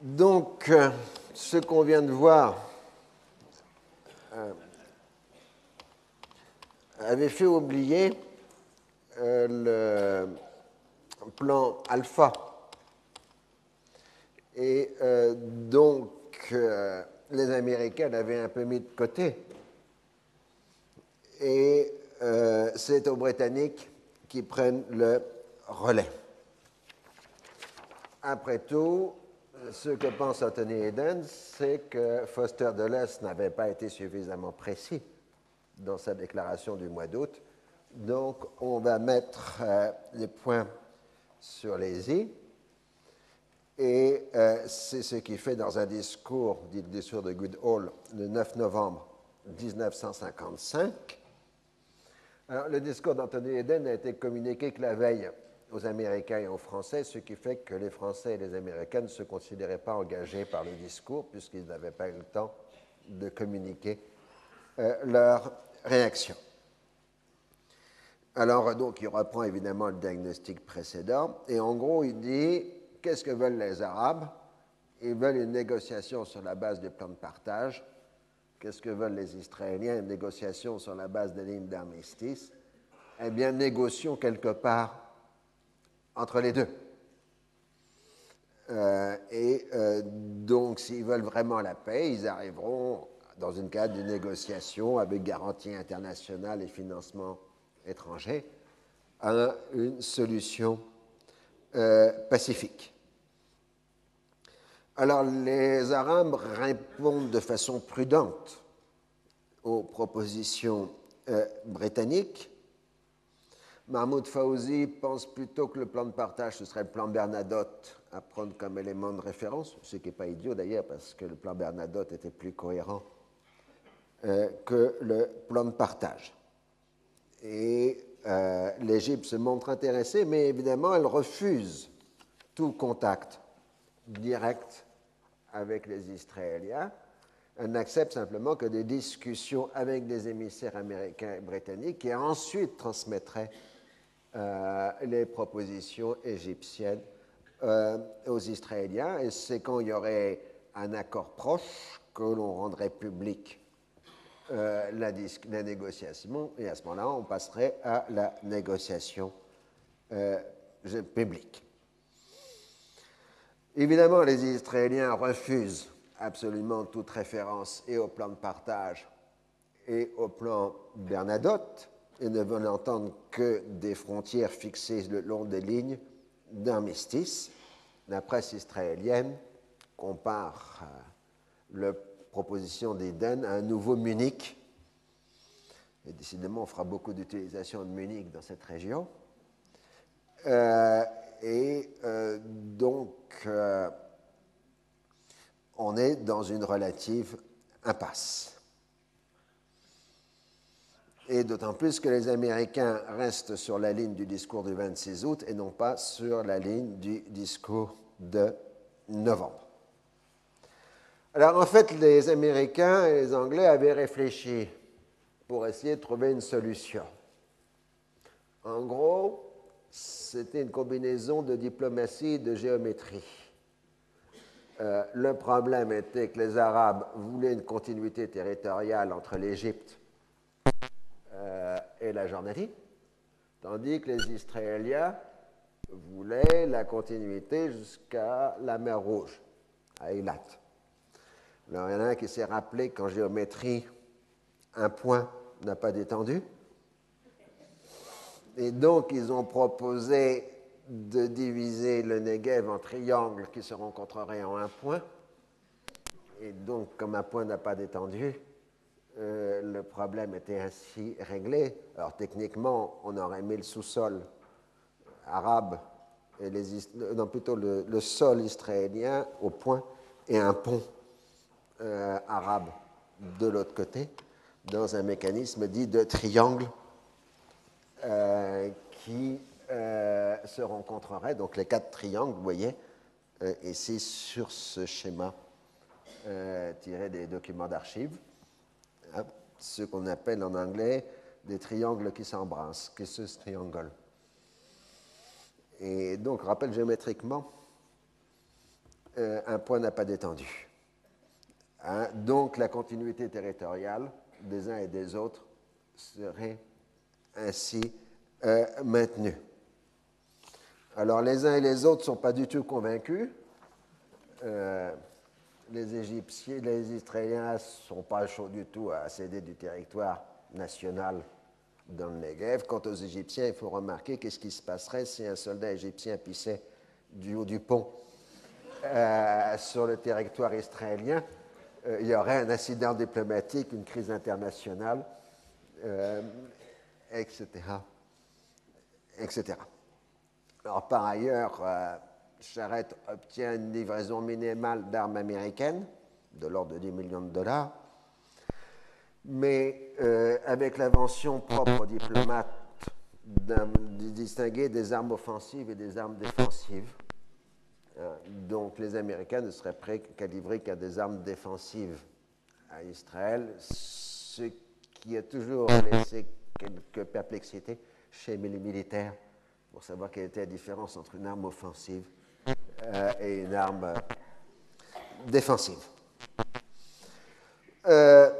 Donc, euh, ce qu'on vient de voir euh, avait fait oublier euh, le plan alpha. Et donc, les Américains l'avaient un peu mis de côté. Et c'est aux Britanniques qui prennent le relais. Après tout, ce que pense Anthony Eden, c'est que Foster Dulles n'avait pas été suffisamment précis dans sa déclaration du mois d'août. Donc, on va mettre euh, les points sur les i. Et euh, c'est ce qu'il fait dans un discours, dit le discours de Goodall, le 9 novembre 1955. Alors, le discours d'Anthony Eden a été communiqué que la veille aux Américains et aux Français, ce qui fait que les Français et les Américains ne se considéraient pas engagés par le discours puisqu'ils n'avaient pas eu le temps de communiquer euh, leur réaction. Alors, donc, il reprend évidemment le diagnostic précédent et en gros, il dit qu'est-ce que veulent les Arabes? Ils veulent une négociation sur la base du plan de partage. Qu'est-ce que veulent les Israéliens? Une négociation sur la base des lignes d'armistice. Eh bien, négocions quelque part entre les deux. Euh, et euh, donc, s'ils veulent vraiment la paix, ils arriveront dans une cadre de négociation avec garantie internationale et financement étranger à une solution euh, pacifique. Alors, les Arabes répondent de façon prudente aux propositions britanniques Mahmoud Fauzi pense plutôt que le plan de partage, ce serait le plan Bernadotte à prendre comme élément de référence, ce qui n'est pas idiot d'ailleurs, parce que le plan Bernadotte était plus cohérent euh, que le plan de partage. Et euh, l'Égypte se montre intéressée, mais évidemment, elle refuse tout contact direct avec les Israéliens. Elle n'accepte simplement que des discussions avec des émissaires américains et britanniques qui ensuite transmettraient euh, les propositions égyptiennes euh, aux Israéliens. Et c'est quand il y aurait un accord proche que l'on rendrait public euh, la, la, négociation. Et à ce moment-là, on passerait à la négociation publique. Évidemment, les Israéliens refusent absolument toute référence et au plan de partage et au plan Bernadotte et ne veulent entendre que des frontières fixées le long des lignes d'armistice. La presse israélienne compare euh, la proposition d'Eden à un nouveau Munich. Et décidément, on fera beaucoup d'utilisation de Munich dans cette région. Euh, et euh, donc, on est dans une relative impasse et d'autant plus que les Américains restent sur la ligne du discours du 26 août et non pas sur la ligne du discours de novembre. Alors en fait, les Américains et les Anglais avaient réfléchi pour essayer de trouver une solution. En gros, c'était une combinaison de diplomatie et de géométrie. Euh, le problème était que les Arabes voulaient une continuité territoriale entre l'Égypte et la Jordanie, tandis que les Israéliens voulaient la continuité jusqu'à la mer Rouge, à Eilat. Alors, il y en a un qui s'est rappelé qu'en géométrie, un point n'a pas d'étendue. Et donc, ils ont proposé de diviser le Negev en triangles qui se rencontreraient en un point. Et donc, comme un point n'a pas d'étendue, euh, le problème était ainsi réglé. Alors techniquement, on aurait mis le sous-sol arabe, et non plutôt le, sol israélien au point et un pont euh, arabe de l'autre côté, dans un mécanisme dit de triangle euh, qui se rencontrerait. Donc les quatre triangles, vous voyez, ici sur ce schéma tiré des documents d'archives. Hein, ce qu'on appelle en anglais des triangles qui s'embrassent, qui se triangle. Et donc, rappel géométriquement, un point n'a pas détendu. Hein, donc la continuité territoriale des uns et des autres serait ainsi maintenue. Alors les uns et les autres ne sont pas du tout convaincus. Euh, les Égyptiens, les Israéliens ne sont pas chauds du tout à céder du territoire national dans le Negev. Quant aux Égyptiens, il faut remarquer qu'est-ce qui se passerait si un soldat égyptien pissait du haut du pont euh, sur le territoire israélien. Euh, il y aurait un incident diplomatique, une crise internationale, etc., etc. Alors, par ailleurs, euh, Charette obtient une livraison minimale d'armes américaines de l'ordre de 10 millions de dollars, mais euh, avec l'invention propre aux diplomates de distinguer des armes offensives et des armes défensives. Euh, donc les Américains ne seraient prêts qu'à livrer qu'à des armes défensives à Israël, ce qui a toujours laissé quelques perplexités chez les militaires pour savoir quelle était la différence entre une arme offensive euh, et une arme euh, défensive. Euh,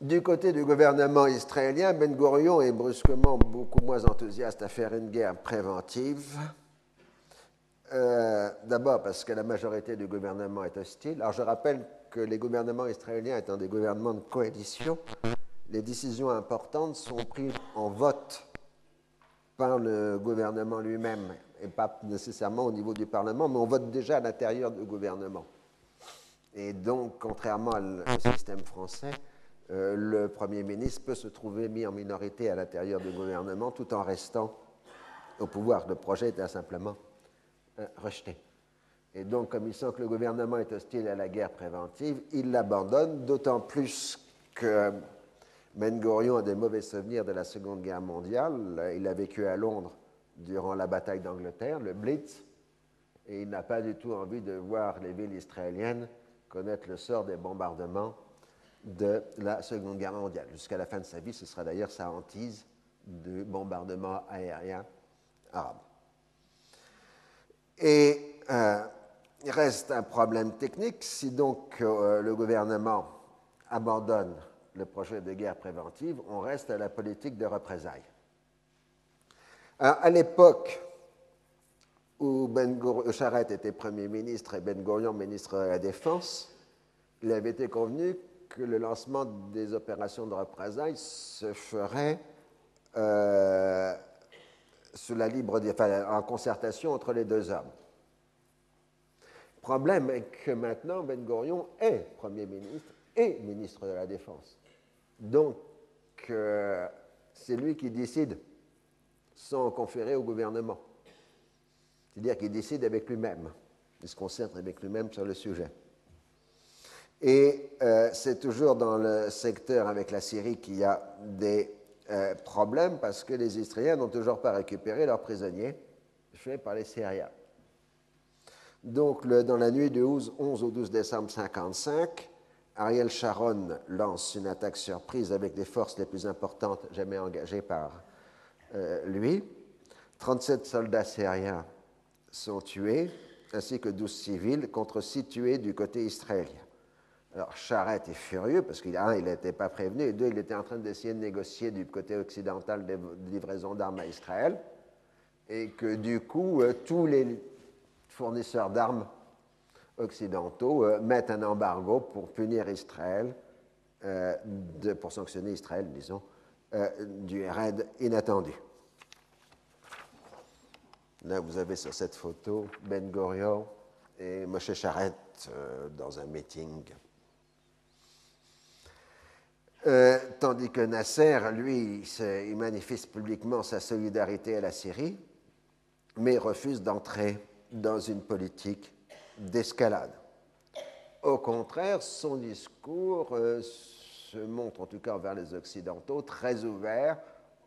du côté du gouvernement israélien, Ben Gurion est brusquement beaucoup moins enthousiaste à faire une guerre préventive. D'abord parce que la majorité du gouvernement est hostile. Alors je rappelle que les gouvernements israéliens étant des gouvernements de coalition, les décisions importantes sont prises en vote par le gouvernement lui-même et pas nécessairement au niveau du Parlement, mais on vote déjà à l'intérieur du gouvernement. Et donc, contrairement au système français, euh, le Premier ministre peut se trouver mis en minorité à l'intérieur du gouvernement tout en restant au pouvoir. Le projet est simplement euh, rejeté. Et donc, comme il sent que le gouvernement est hostile à la guerre préventive, il l'abandonne, d'autant plus que ben Gurion a des mauvais souvenirs de la Seconde Guerre mondiale. Il a vécu à Londres durant la bataille d'Angleterre, le Blitz, et il n'a pas du tout envie de voir les villes israéliennes connaître le sort des bombardements de la Seconde Guerre mondiale. Jusqu'à la fin de sa vie, ce sera d'ailleurs sa hantise de bombardement aérien arabe. Et euh, il reste un problème technique. Si donc euh, le gouvernement abandonne le projet de guerre préventive, on reste à la politique de représailles. À l'époque où Ben Charette était Premier ministre et Ben Gurion ministre de la Défense, il avait été convenu que le lancement des opérations de représailles se ferait euh, sous la libre, en concertation entre les deux hommes. Le problème est que maintenant, Ben Gurion est Premier ministre et ministre de la Défense. Donc, euh, c'est lui qui décide sans conférer au gouvernement. C'est-à-dire qu'il décide avec lui-même. Il se concentre avec lui-même sur le sujet. Et euh, c'est toujours dans le secteur avec la Syrie qu'il y a des euh, problèmes parce que les Israéliens n'ont toujours pas récupéré leurs prisonniers faits par les Syriens. Donc, dans la nuit du 11, 11 au 12 décembre 1955, Ariel Sharon lance une attaque surprise avec les forces les plus importantes jamais engagées par euh, lui. 37 soldats syriens sont tués, ainsi que 12 civils, contre 6 tués du côté israélien. Alors Charette est furieux parce qu'il n'était pas prévenu, et deux, il était en train d'essayer de négocier du côté occidental des livraisons d'armes à Israël, et que du coup, euh, tous les fournisseurs d'armes occidentaux euh, mettent un embargo pour punir Israël, pour sanctionner Israël, disons, euh, du raid inattendu. Là, vous avez sur cette photo Ben Gurion et Moshe Charette dans un meeting. tandis que Nasser, lui, il manifeste publiquement sa solidarité à la Syrie, mais refuse d'entrer dans une politique d'escalade. Au contraire, son discours euh, se montre, en tout cas vers les Occidentaux, très ouvert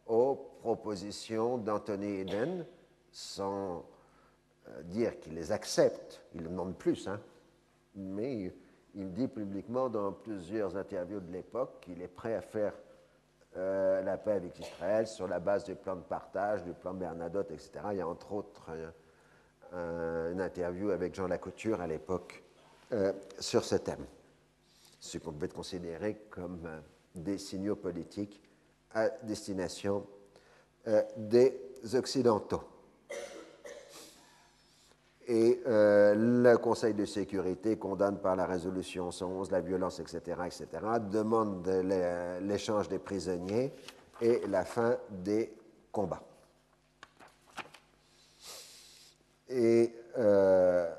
aux propositions d'Anthony Eden, sans euh, dire qu'il les accepte, il demande plus, hein, mais il dit publiquement dans plusieurs interviews de l'époque qu'il est prêt à faire euh, la paix avec Israël sur la base du plan de partage, du plan Bernadotte, etc. Il y a entre autres une interview avec Jean Lacouture à l'époque euh, sur ce thème, ce qu'on peut considérer comme euh, des signaux politiques à destination des Occidentaux. Et le Conseil de sécurité condamne par la résolution 111 la violence, etc., etc., demande l'échange des prisonniers et la fin des combats. Et euh,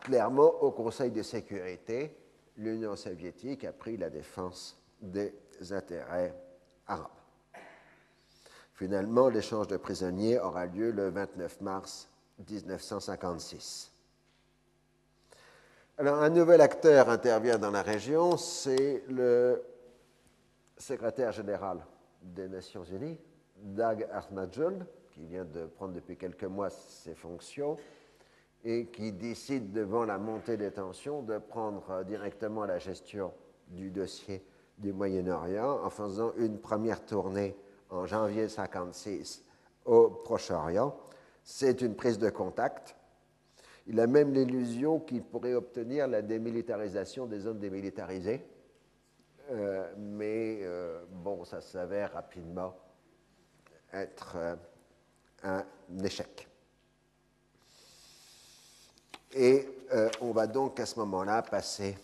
clairement, au Conseil de sécurité, l'Union soviétique a pris la défense des intérêts arabes. Finalement, l'échange de prisonniers aura lieu le 29 mars 1956. Alors, un nouvel acteur intervient dans la région, c'est le secrétaire général des Nations Unies, Dag Ahmadjoun, qui vient de prendre depuis quelques mois ses fonctions et qui décide, devant la montée des tensions, de prendre directement la gestion du dossier du Moyen-Orient en faisant une première tournée en janvier 1956 au Proche-Orient. C'est une prise de contact. Il a même l'illusion qu'il pourrait obtenir la démilitarisation des zones démilitarisées. Euh, mais euh, bon, ça s'avère rapidement être euh, un échec. Et euh, on va donc à ce moment-là passer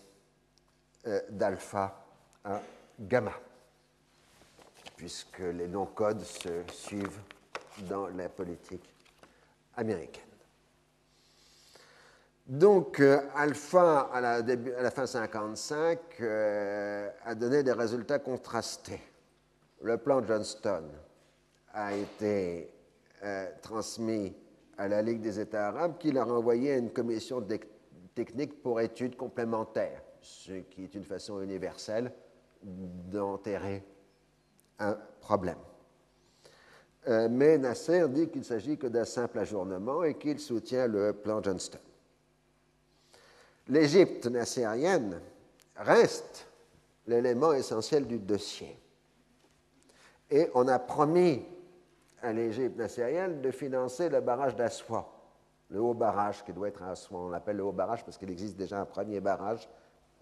euh, d'alpha à gamma, puisque les noms codes se suivent dans la politique américaine. Donc, euh, alpha, à la, fin 55, a donné des résultats contrastés. Le plan Johnston a été transmis à la Ligue des États arabes qui l'a renvoyé à une commission technique pour études complémentaires, ce qui est une façon universelle d'enterrer un problème. Euh, mais Nasser dit qu'il s'agit que d'un simple ajournement et qu'il soutient le plan Johnston. L'Égypte nassérienne reste l'élément essentiel du dossier. Et on a promis à l'Égypte nassérienne de financer le barrage d'Assois, le haut barrage qui doit être à Assois. On l'appelle le haut barrage parce qu'il existe déjà un premier barrage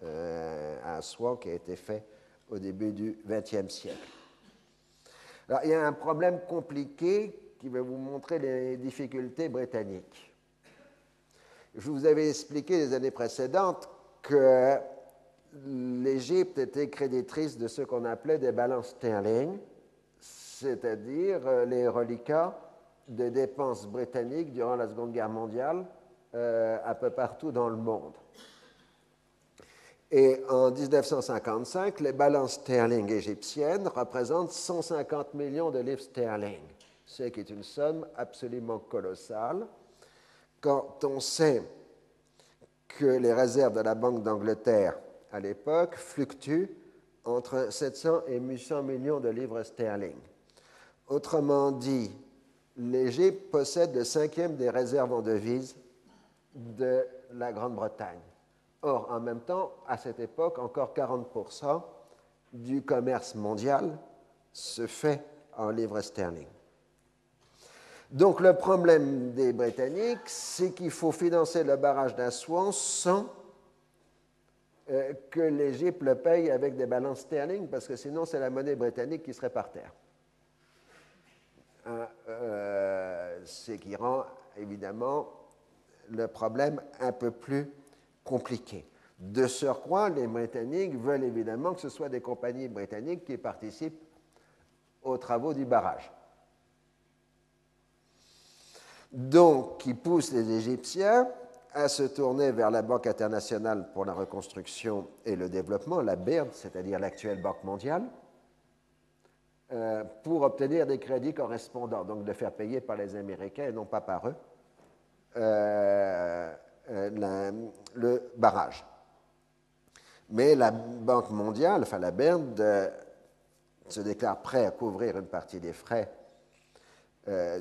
euh, à Assois qui a été fait au début du XXe siècle. Alors, il y a un problème compliqué qui va vous montrer les difficultés britanniques. Je vous avais expliqué les années précédentes que l'Égypte était créditrice de ce qu'on appelait des balances sterling, c'est-à-dire euh, les reliquats des dépenses britanniques durant la Seconde Guerre mondiale euh, un peu partout dans le monde. Et en 1955, les balances sterling égyptiennes représentent 150 millions de livres sterling, ce qui est une somme absolument colossale. Quand on sait que les réserves de la Banque d'Angleterre à l'époque fluctuent entre 700 et 800 millions de livres sterling. Autrement dit, l'Égypte possède le cinquième des réserves en devises de la Grande-Bretagne. Or, en même temps, à cette époque, encore 40% du commerce mondial se fait en livres sterling. Donc le problème des Britanniques, c'est qu'il faut financer le barrage d'Assouan sans euh, que l'Égypte le paye avec des balances sterling, parce que sinon c'est la monnaie britannique qui serait par terre. Euh, ce qui rend évidemment le problème un peu plus compliqué. De surcroît, les Britanniques veulent évidemment que ce soit des compagnies britanniques qui participent aux travaux du barrage. Donc, qui poussent les Égyptiens à se tourner vers la Banque internationale pour la reconstruction et le développement, la BIRD, c'est-à-dire l'actuelle Banque mondiale, euh, pour obtenir des crédits correspondants, donc de faire payer par les Américains et non pas par eux euh, euh, le barrage. Mais la Banque mondiale, enfin la BERD, se déclare prêt à couvrir une partie des frais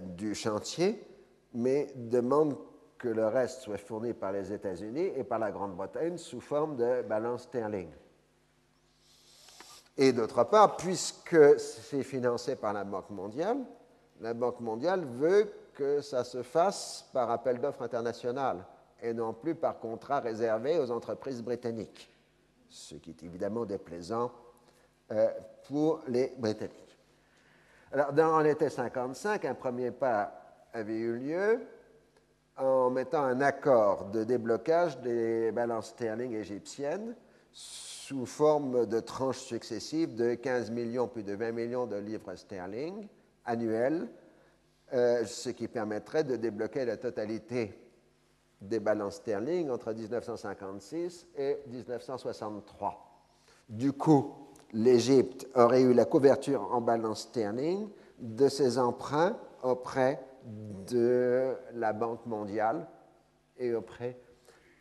du chantier, mais demande que le reste soit fourni par les États-Unis et par la Grande-Bretagne sous forme de balance sterling. Et d'autre part, puisque c'est financé par la Banque mondiale, la Banque mondiale veut que ça se fasse par appel d'offres international et non plus par contrat réservé aux entreprises britanniques, ce qui est évidemment déplaisant euh, pour les Britanniques. Alors, dans l'été 55, un premier pas avait eu lieu en mettant un accord de déblocage des balances sterling égyptiennes sous forme de tranches successives de 15 millions puis de 20 millions de livres sterling annuels, euh, ce qui permettrait de débloquer la totalité des balances sterling entre 1956 et 1963. Du coup, l'Égypte aurait eu la couverture en balance sterling de ses emprunts auprès de la Banque mondiale et auprès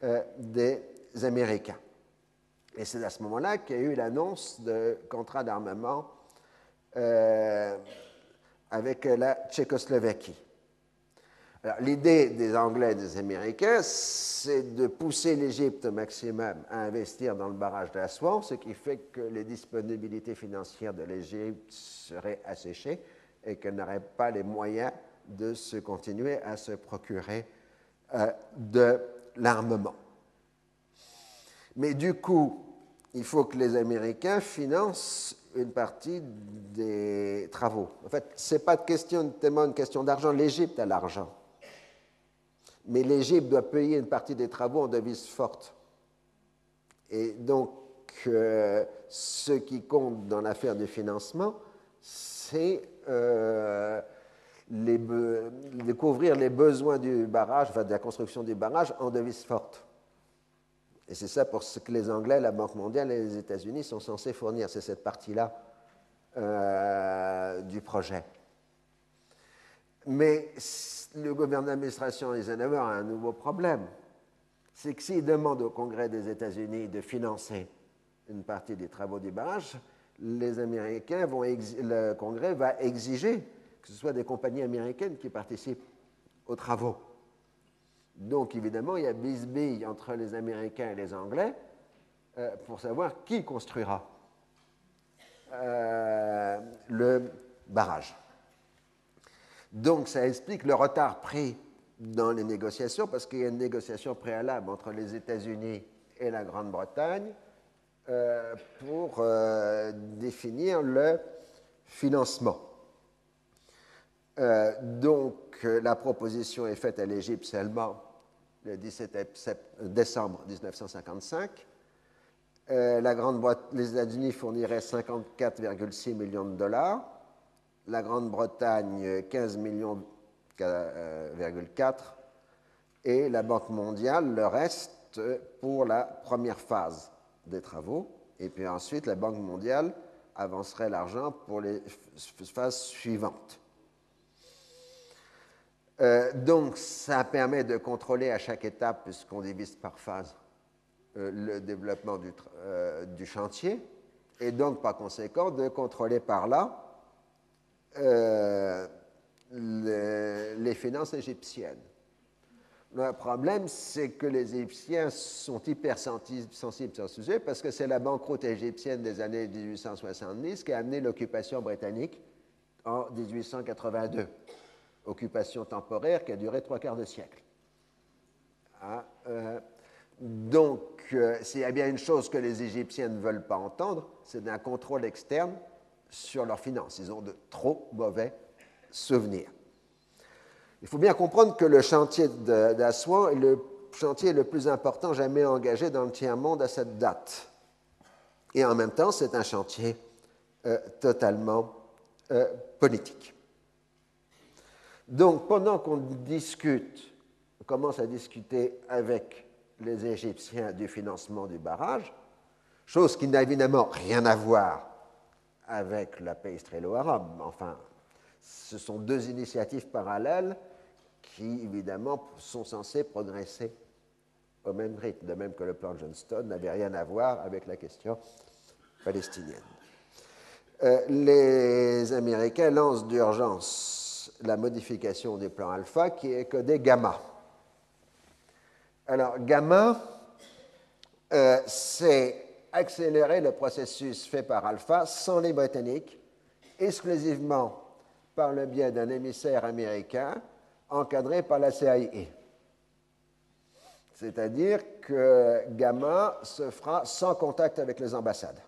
euh, des Américains. Et c'est à ce moment-là qu'il y a eu l'annonce de contrat d'armement euh, avec la Tchécoslovaquie. L'idée des Anglais et des Américains, c'est de pousser l'Égypte au maximum à investir dans le barrage d'Aswan, ce qui fait que les disponibilités financières de l'Égypte seraient asséchées et qu'elle n'aurait pas les moyens de se continuer à se procurer euh, de l'armement. Mais du coup, il faut que les Américains financent une partie des travaux. En fait, ce n'est pas question, tellement une question d'argent. L'Égypte a l'argent. Mais l'Égypte doit payer une partie des travaux en devise forte. Et donc, euh, ce qui compte dans l'affaire du financement, c'est euh, découvrir les besoins du barrage, enfin de la construction du barrage en devise forte. Et c'est ça pour ce que les Anglais, la Banque mondiale et les États-Unis sont censés fournir. C'est cette partie-là euh, du projet. Mais le gouvernement d'administration Eisenhower a un nouveau problème. C'est que s'il demande au Congrès des États-Unis de financer une partie des travaux du barrage, les Américains vont le Congrès va exiger que ce soit des compagnies américaines qui participent aux travaux. Donc, évidemment, il y a bisbille entre les Américains et les Anglais euh, pour savoir qui construira euh, le barrage. Donc, ça explique le retard pris dans les négociations, parce qu'il y a une négociation préalable entre les États-Unis et la Grande-Bretagne euh, pour définir le financement. donc, la proposition est faite à l'Égypte seulement le 17 décembre 1955. Euh, la Grande les États-Unis fourniraient 54,6 millions de dollars, la Grande-Bretagne 15 millions euh, et la Banque mondiale le reste pour la première phase des travaux. Et puis ensuite, la Banque mondiale avancerait l'argent pour les phases suivantes. Euh, donc, ça permet de contrôler à chaque étape, puisqu'on divise par phase, euh, le développement euh, du, chantier, et donc, par conséquent, de contrôler par là les, finances égyptiennes. Le problème, c'est que les Égyptiens sont hyper sensibles sur ce sujet parce que c'est la banqueroute égyptienne des années 1870 qui a amené l'occupation britannique en 1882 occupation temporaire qui a duré trois quarts de siècle. Ah, euh, donc, euh, s'il y a bien une chose que les Égyptiens ne veulent pas entendre, c'est un contrôle externe sur leurs finances. Ils ont de trop mauvais souvenirs. Il faut bien comprendre que le chantier d'Aswan est le chantier le plus important jamais engagé dans le tiers-monde à cette date. Et en même temps, c'est un chantier euh, totalement politique. Donc, pendant qu'on discute, on commence à discuter avec les Égyptiens du financement du barrage, chose qui n'a évidemment rien à voir avec la paix israélo-arabe. Enfin, ce sont deux initiatives parallèles qui, évidemment, sont censées progresser au même rythme, de même que le plan Johnston n'avait rien à voir avec la question palestinienne. Euh, les Américains lancent d'urgence la modification des plans alpha qui est codé gamma. Alors, gamma, euh, c'est accélérer le processus fait par alpha sans les Britanniques, exclusivement par le biais d'un émissaire américain encadré par la CIA. C'est-à-dire que Gamma se fera sans contact avec les ambassades.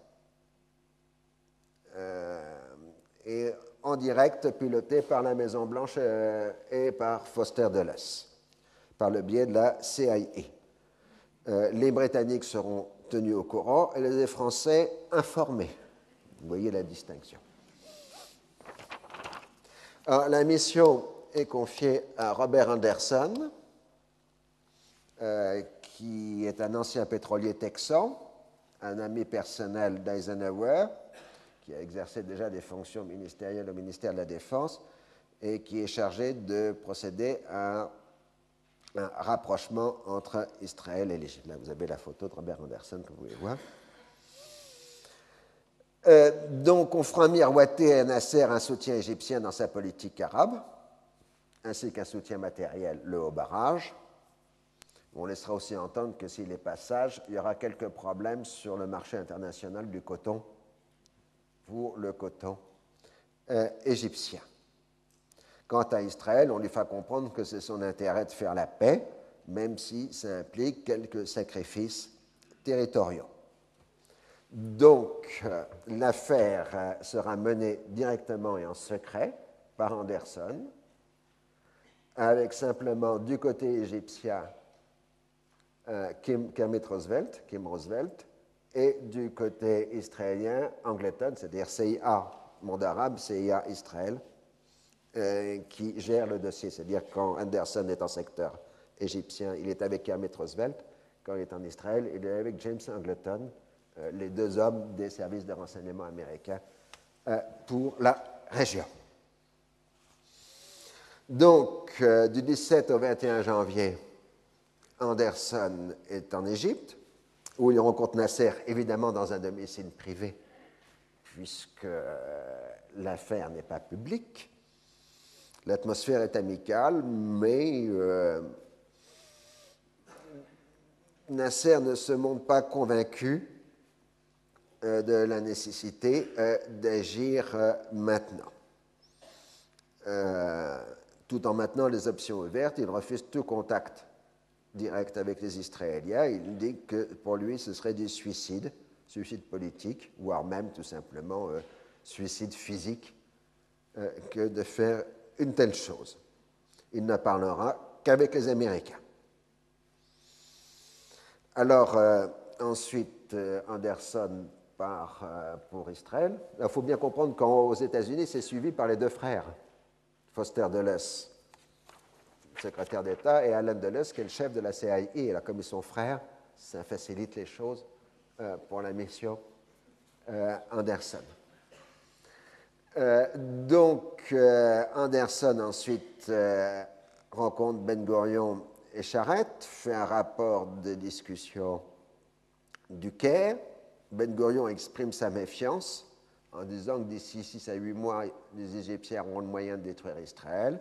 Euh, en direct piloté par la Maison-Blanche euh, et par Foster Dulles, par le biais de la CIA. Euh, les Britanniques seront tenus au courant et les Français informés. Vous voyez la distinction. la mission est confiée à Robert Anderson, euh, qui est un ancien pétrolier texan, un ami personnel d'Eisenhower, qui a exercé déjà des fonctions ministérielles au ministère de la Défense et qui est chargé de procéder à un rapprochement entre Israël et l'Égypte. Là, vous avez la photo de Robert Anderson que vous pouvez voir. Euh, donc, on fera miroiter à Nasser un soutien égyptien dans sa politique arabe, ainsi qu'un soutien matériel, le haut barrage. On laissera aussi entendre que s'il n'est pas sage, il y aura quelques problèmes sur le marché international du coton pour le coton euh, égyptien. Quant à Israël, on lui fait comprendre que c'est son intérêt de faire la paix, même si ça implique quelques sacrifices territoriaux. Donc, euh, l'affaire euh, sera menée directement et en secret par Anderson, avec simplement du côté égyptien Kim, Kermit Roosevelt, Kim Roosevelt, et du côté israélien, Angleton, c'est-à-dire CIA, monde arabe, CIA Israël, euh, qui gère le dossier. C'est-à-dire quand Anderson est en secteur égyptien, il est avec Kermit Roosevelt. Quand il est en Israël, il est avec James Angleton, euh, les deux hommes des services de renseignement américains euh, pour la région. Donc, du 17 au 21 janvier, Anderson est en Égypte où il rencontre Nasser, évidemment dans un domicile privé, puisque euh, l'affaire n'est pas publique. L'atmosphère est amicale, mais euh, Nasser ne se montre pas convaincu euh, de la nécessité d'agir maintenant. tout en maintenant les options ouvertes, il refuse tout contact direct avec les Israéliens. Il dit que pour lui, ce serait du suicide, suicide politique, voire même tout simplement euh, suicide physique, euh, que de faire une telle chose. Il ne parlera qu'avec les Américains. Alors, euh, ensuite, Anderson part pour Israël. Il faut bien comprendre qu'aux États-Unis, c'est suivi par les deux frères, Foster Dulles secrétaire d'État, et Alan Dulles, qui est le chef de la CIA et la commission frère. Ça facilite les choses euh, pour la mission euh, Anderson. Euh, donc, Anderson ensuite rencontre Ben Gurion et Charette, fait un rapport de discussion du Caire. Ben Gurion exprime sa méfiance en disant que d'ici 6 à 8 mois, les Égyptiens auront le moyen de détruire Israël.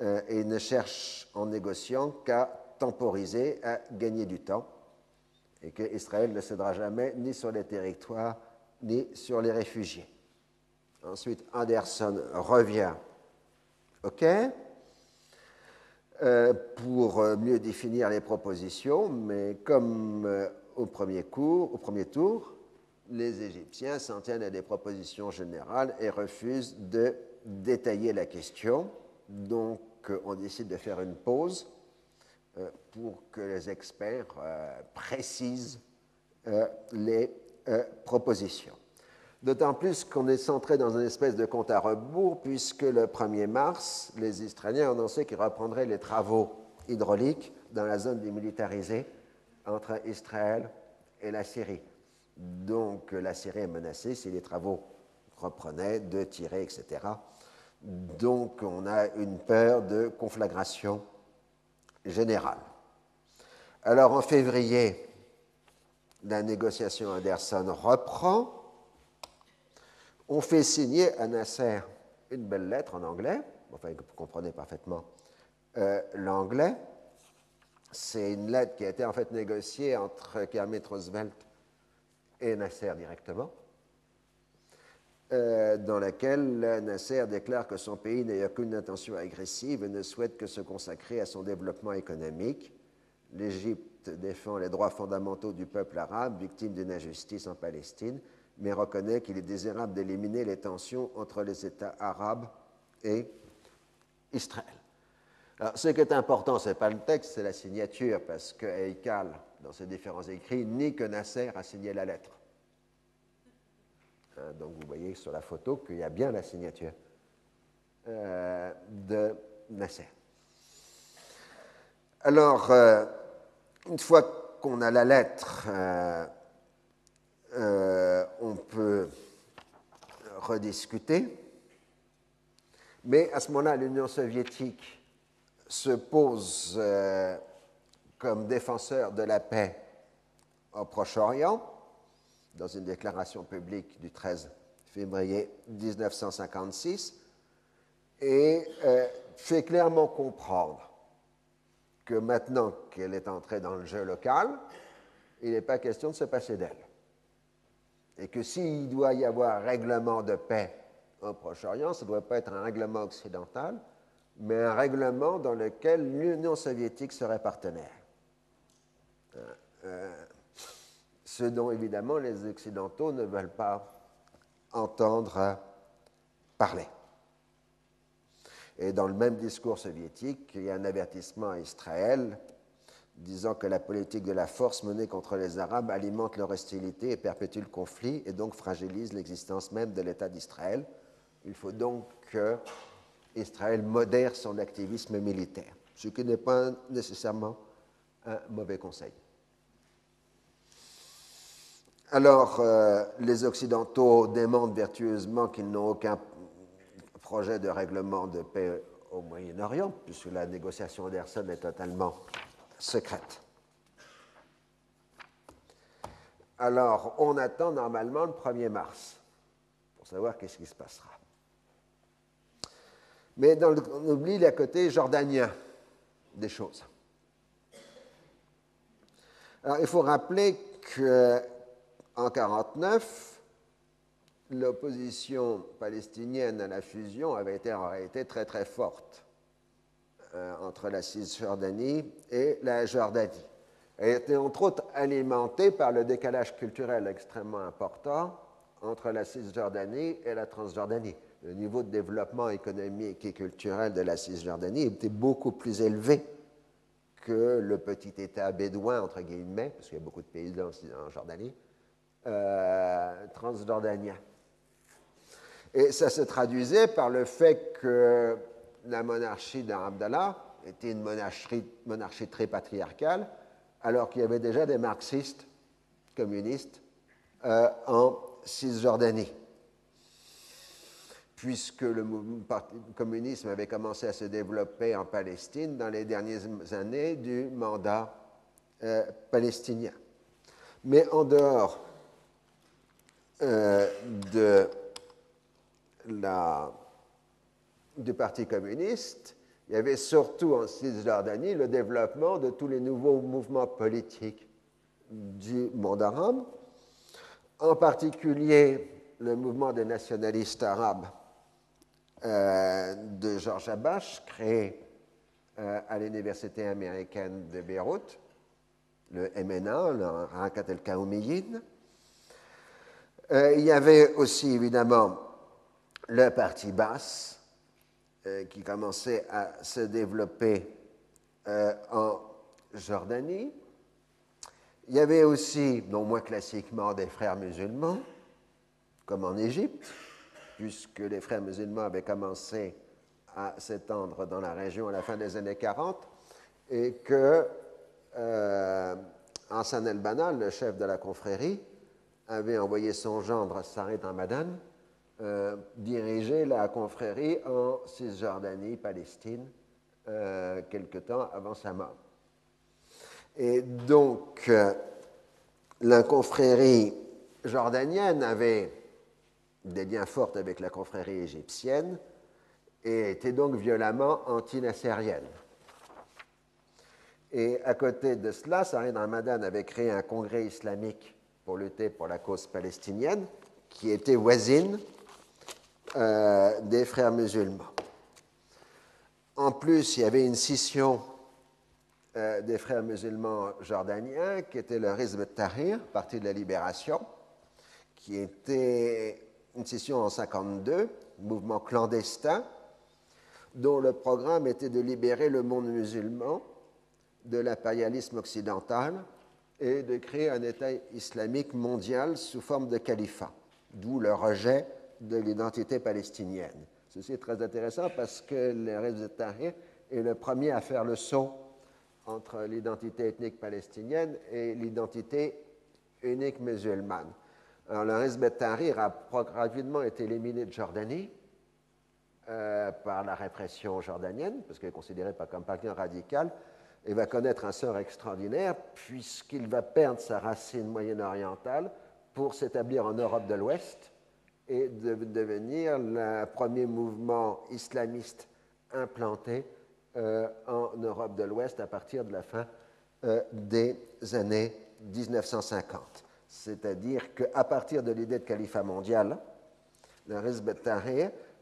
Euh, et ne cherche en négociant qu'à temporiser, à gagner du temps, et qu'Israël ne cédera jamais ni sur les territoires ni sur les réfugiés. Ensuite, Anderson revient OK euh, pour mieux définir les propositions, mais comme euh, au, premier cours, au premier tour, les Égyptiens s'en tiennent à des propositions générales et refusent de détailler la question. Donc, on décide de faire une pause euh, pour que les experts euh, précisent euh, les propositions. D'autant plus qu'on est centré dans une espèce de compte à rebours, puisque le 1er mars, les Israéliens ont annoncé qu'ils reprendraient les travaux hydrauliques dans la zone démilitarisée entre Israël et la Syrie. Donc la Syrie est menacée si les travaux reprenaient de tirer, etc. Donc on a une peur de conflagration générale. Alors en février, la négociation Anderson reprend. On fait signer à Nasser une belle lettre en anglais, vous comprenez parfaitement euh, l'anglais. C'est une lettre qui a été en fait négociée entre Kermit Roosevelt et Nasser directement euh, dans laquelle Nasser déclare que son pays n'a aucune intention agressive et ne souhaite que se consacrer à son développement économique. L'Égypte défend les droits fondamentaux du peuple arabe, victime d'une injustice en Palestine, mais reconnaît qu'il est désirable d'éliminer les tensions entre les États arabes et Israël. Alors, ce qui est important, ce n'est pas le texte, c'est la signature, parce que Eikal, dans ses différents écrits, nie que Nasser a signé la lettre. Hein, donc vous voyez sur la photo qu'il y a bien la signature euh, de Nasser. Alors, euh, une fois qu'on a la lettre, euh, on peut rediscuter. Mais à ce moment-là, l'Union soviétique se pose comme défenseur de la paix au Proche-Orient dans une déclaration publique du 13 février 1956 et euh, fait clairement comprendre que maintenant qu'elle est entrée dans le jeu local, il n'est pas question de se passer d'elle. Et que s'il doit y avoir règlement de paix au Proche-Orient, ce ne doit pas être un règlement occidental, mais un règlement dans lequel l'Union soviétique serait partenaire. Euh, euh, ce dont évidemment les Occidentaux ne veulent pas entendre parler. Et dans le même discours soviétique, il y a un avertissement à Israël disant que la politique de la force menée contre les Arabes alimente leur hostilité et perpétue le conflit et donc fragilise l'existence même de l'État d'Israël. Il faut donc que Israël modère son activisme militaire, ce qui n'est pas nécessairement un mauvais conseil. Alors, euh, les Occidentaux démentent vertueusement qu'ils n'ont aucun projet de règlement de paix au Moyen-Orient, puisque la négociation Anderson est totalement secrète. Alors, on attend normalement le 1er mars pour savoir qu'est-ce qui se passera. Mais on oublie le côté jordanien des choses. Alors, il faut rappeler que en 1949, l'opposition palestinienne à la fusion avait été en réalité très très forte euh, entre la Cisjordanie et la Jordanie. Elle était entre autres alimentée par le décalage culturel extrêmement important entre la Cisjordanie et la Transjordanie. Le niveau de développement économique et culturel de la Cisjordanie était beaucoup plus élevé que le petit État bédouin, entre guillemets, parce qu'il y a beaucoup de pays en Jordanie, euh, transjordanien. Et ça se traduisait par le fait que la monarchie d'Abdallah était une monarchie, monarchie très patriarcale, alors qu'il y avait déjà des marxistes communistes euh, en Cisjordanie. Puisque le, communisme avait commencé à se développer en Palestine dans les dernières années du mandat euh, palestinien. Mais en dehors euh, de la, du Parti communiste, il y avait surtout en Cisjordanie le développement de tous les nouveaux mouvements politiques du monde arabe, en particulier le mouvement des nationalistes arabes euh, de Georges Abache, créé euh, à l'Université américaine de Beyrouth, le MNA, le Rakat el-Kaoumiyin, euh, il y avait aussi évidemment le parti basse euh, qui commençait à se développer euh, en Jordanie. Il y avait aussi, non moins classiquement, des frères musulmans, comme en Égypte, puisque les frères musulmans avaient commencé à s'étendre dans la région à la fin des années 40, et que Hassan el-Banal, le chef de la confrérie, avait envoyé son gendre Sarid Ramadan euh, diriger la confrérie en Cisjordanie, Palestine, euh, quelque temps avant sa mort. Et donc, euh, la confrérie jordanienne avait des liens forts avec la confrérie égyptienne et était donc violemment anti-nassérienne. Et à côté de cela, Sarid Ramadan avait créé un congrès islamique pour lutter pour la cause palestinienne, qui était voisine euh, des frères musulmans. En plus, il y avait une scission euh, des frères musulmans jordaniens, qui était le Hizb Tahrir, Parti de la Libération, qui était une scission en 52, mouvement clandestin, dont le programme était de libérer le monde musulman de l'impérialisme occidental et de créer un État islamique mondial sous forme de califat, d'où le rejet de l'identité palestinienne. Ceci est très intéressant parce que le Hizb Tahrir est le premier à faire le saut entre l'identité ethnique palestinienne et l'identité unique musulmane. Alors, le Hizb Tahrir a rapidement été éliminé de Jordanie euh, par la répression jordanienne, parce qu'elle est considérée pas comme parti radical, et va connaître un sort extraordinaire puisqu'il va perdre sa racine moyen-orientale pour s'établir en Europe de l'Ouest et de devenir le premier mouvement islamiste implanté euh, en Europe de l'Ouest à partir de la fin euh, des années 1950. C'est-à-dire qu'à partir de l'idée de califat mondial, le Hizb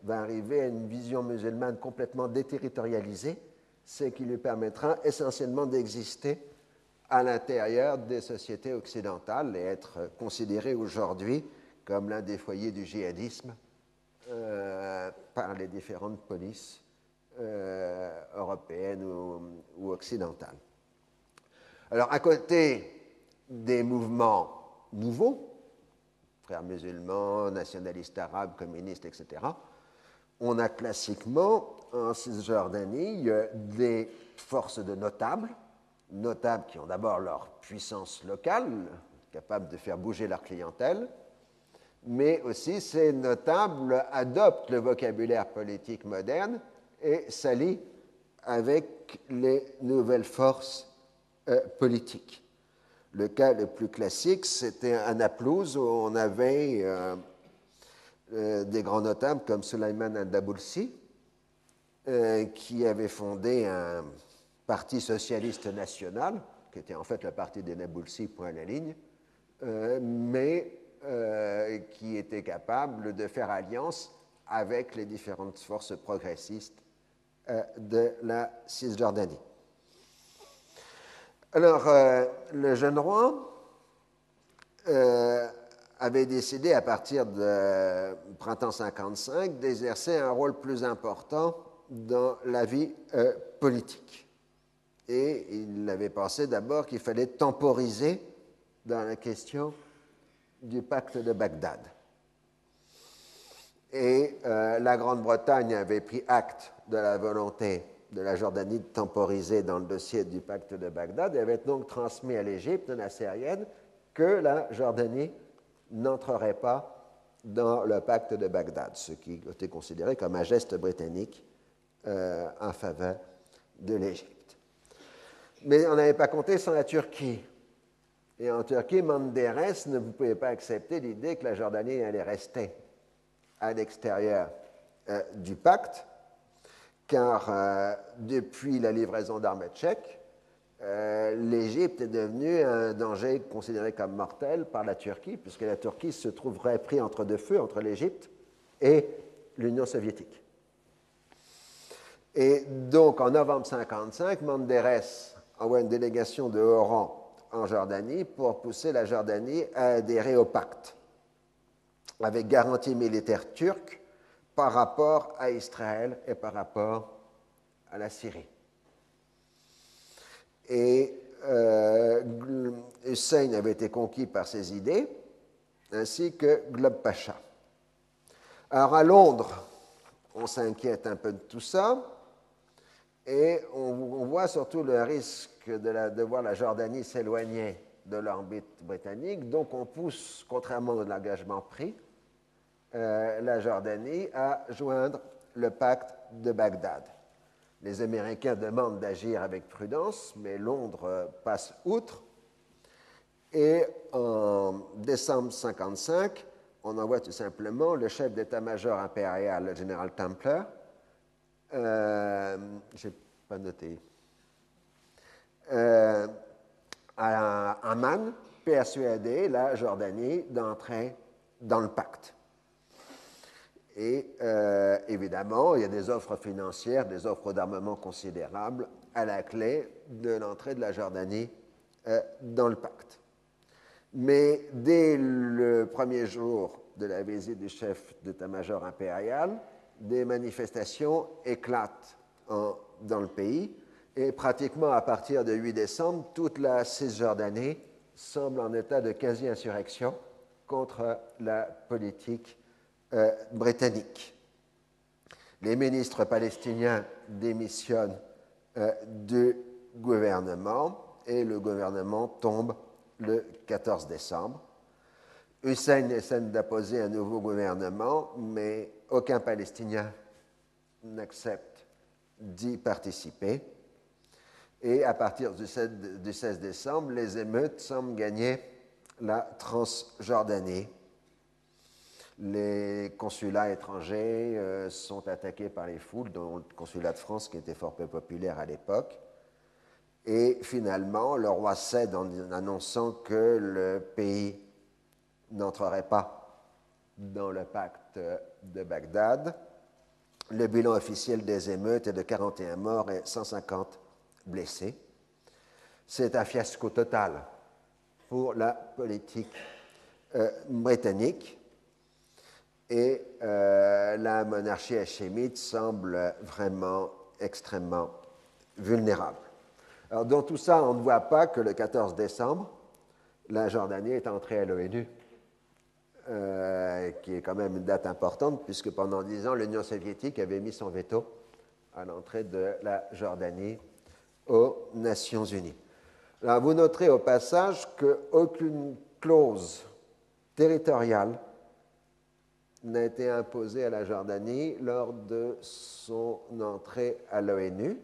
va arriver à une vision musulmane complètement déterritorialisée ce qui lui permettra essentiellement d'exister à l'intérieur des sociétés occidentales et être considéré aujourd'hui comme l'un des foyers du djihadisme euh, par les différentes polices euh, européennes ou, occidentales. Alors, à côté des mouvements nouveaux, frères musulmans, nationalistes arabes, communistes, etc., on a classiquement en Cisjordanie des forces de notables, notables qui ont d'abord leur puissance locale, capables de faire bouger leur clientèle, mais aussi ces notables adoptent le vocabulaire politique moderne et s'allient avec les nouvelles forces euh, politiques. Le cas le plus classique, c'était Anaplouse, où on avait euh, euh, des grands notables comme Suleiman al-Daboulsi, euh, qui avait fondé un parti socialiste national, qui était en fait le parti des Naboulsi, point la ligne, euh, mais qui était capable de faire alliance avec les différentes forces progressistes de la Cisjordanie. Alors, le jeune roi avait décidé, à partir de printemps 55, d'exercer un rôle plus important dans la vie euh, politique. Et il avait pensé d'abord qu'il fallait temporiser dans la question du pacte de Bagdad. Et euh, la Grande-Bretagne avait pris acte de la volonté de la Jordanie de temporiser dans le dossier du pacte de Bagdad et avait donc transmis à l'Égypte nassérienne que la Jordanie n'entrerait pas dans le pacte de Bagdad, ce qui était considéré comme un geste britannique euh, en faveur de l'Égypte. Mais on n'avait pas compté sans la Turquie. Et en Turquie, Menderes ne pouvait pas accepter l'idée que la Jordanie allait rester à l'extérieur euh, du pacte, car euh, depuis la livraison d'armes tchèques, l'Égypte est devenue un danger considéré comme mortel par la Turquie, puisque la Turquie se trouverait pris entre deux feux, entre l'Égypte et l'Union soviétique. Et donc, en novembre 1955, Manderes envoie une délégation de haut rang en Jordanie pour pousser la Jordanie à adhérer au pacte, avec garantie militaire turque par rapport à Israël et par rapport à la Syrie. Et euh, Hussein avait été conquis par ses idées, ainsi que Glob Pacha. Alors à Londres, on s'inquiète un peu de tout ça. Et on, voit surtout le risque de, voir la Jordanie s'éloigner de l'orbite britannique. Donc on pousse, contrairement à l'engagement pris, euh, la Jordanie à joindre le pacte de Bagdad. Les Américains demandent d'agir avec prudence, mais Londres passe outre. Et en décembre 1955, on envoie tout simplement le chef d'état-major impérial, le général Templer, euh, pas noté, euh, à Amman, persuader la Jordanie d'entrer dans le pacte. Et euh, évidemment, il y a des offres financières, des offres d'armement considérables à la clé de l'entrée de la Jordanie euh, dans le pacte. Mais dès le premier jour de la visite du chef d'état-major impérial, des manifestations éclatent dans le pays et pratiquement à partir de 8 décembre, toute la Cisjordanie semble en état de quasi-insurrection contre la politique euh, britannique. Les ministres palestiniens démissionnent euh, du gouvernement et le gouvernement tombe le 14 décembre. Hussein essaie d'apposer un nouveau gouvernement, mais aucun Palestinien n'accepte d'y participer. Et à partir du 16 décembre, les émeutes semblent gagner la Transjordanie. Les consulats étrangers euh, sont attaqués par les foules, dont le consulat de France qui était fort peu populaire à l'époque. Et finalement, le roi cède en annonçant que le pays n'entrerait pas dans le pacte de Bagdad. Le bilan officiel des émeutes est de 41 morts et 150 blessés. C'est un fiasco total pour la politique euh, britannique et euh, la monarchie hachémite semble vraiment extrêmement vulnérable. Alors, dans tout ça, on ne voit pas que le 14 décembre, la Jordanie est entrée à l'ONU, euh, qui est quand même une date importante, puisque pendant dix ans, l'Union soviétique avait mis son veto à l'entrée de la Jordanie aux Nations Unies. Alors, vous noterez au passage qu'aucune clause territoriale n'a été imposée à la Jordanie lors de son entrée à l'ONU,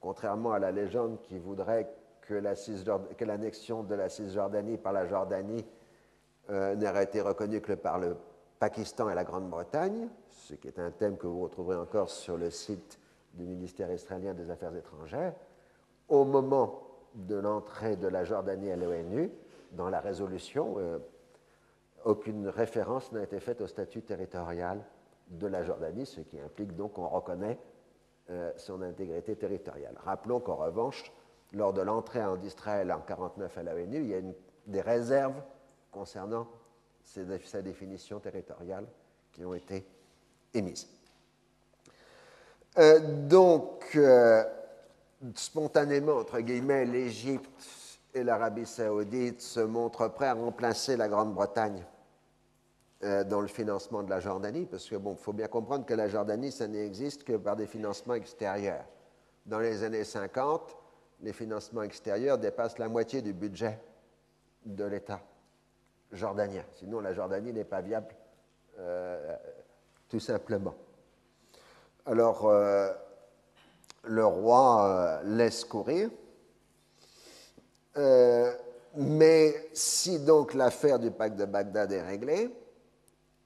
contrairement à la légende qui voudrait que l'annexion de la Cisjordanie par la Jordanie euh, n'aurait été reconnue que par le Pakistan et la Grande-Bretagne, ce qui est un thème que vous retrouverez encore sur le site du ministère israélien des Affaires étrangères au moment de l'entrée de la Jordanie à l'ONU, dans la résolution, euh, aucune référence n'a été faite au statut territorial de la Jordanie, ce qui implique donc qu'on reconnaît euh, son intégrité territoriale. Rappelons qu'en revanche, lors de l'entrée d'Israël en 1949 à l'ONU, il y a des réserves concernant sa définition territoriale qui ont été émises. Euh, donc, spontanément, entre guillemets, l'Égypte et l'Arabie saoudite se montrent prêts à remplacer la Grande-Bretagne euh, dans le financement de la Jordanie, parce que, bon, faut bien comprendre que la Jordanie, ça n'existe que par des financements extérieurs. Dans les années 50, les financements extérieurs dépassent la moitié du budget de l'État jordanien. Sinon, la Jordanie n'est pas viable, euh, tout simplement. Alors, euh, le roi laisse courir. Mais si donc l'affaire du pacte de Bagdad est réglée,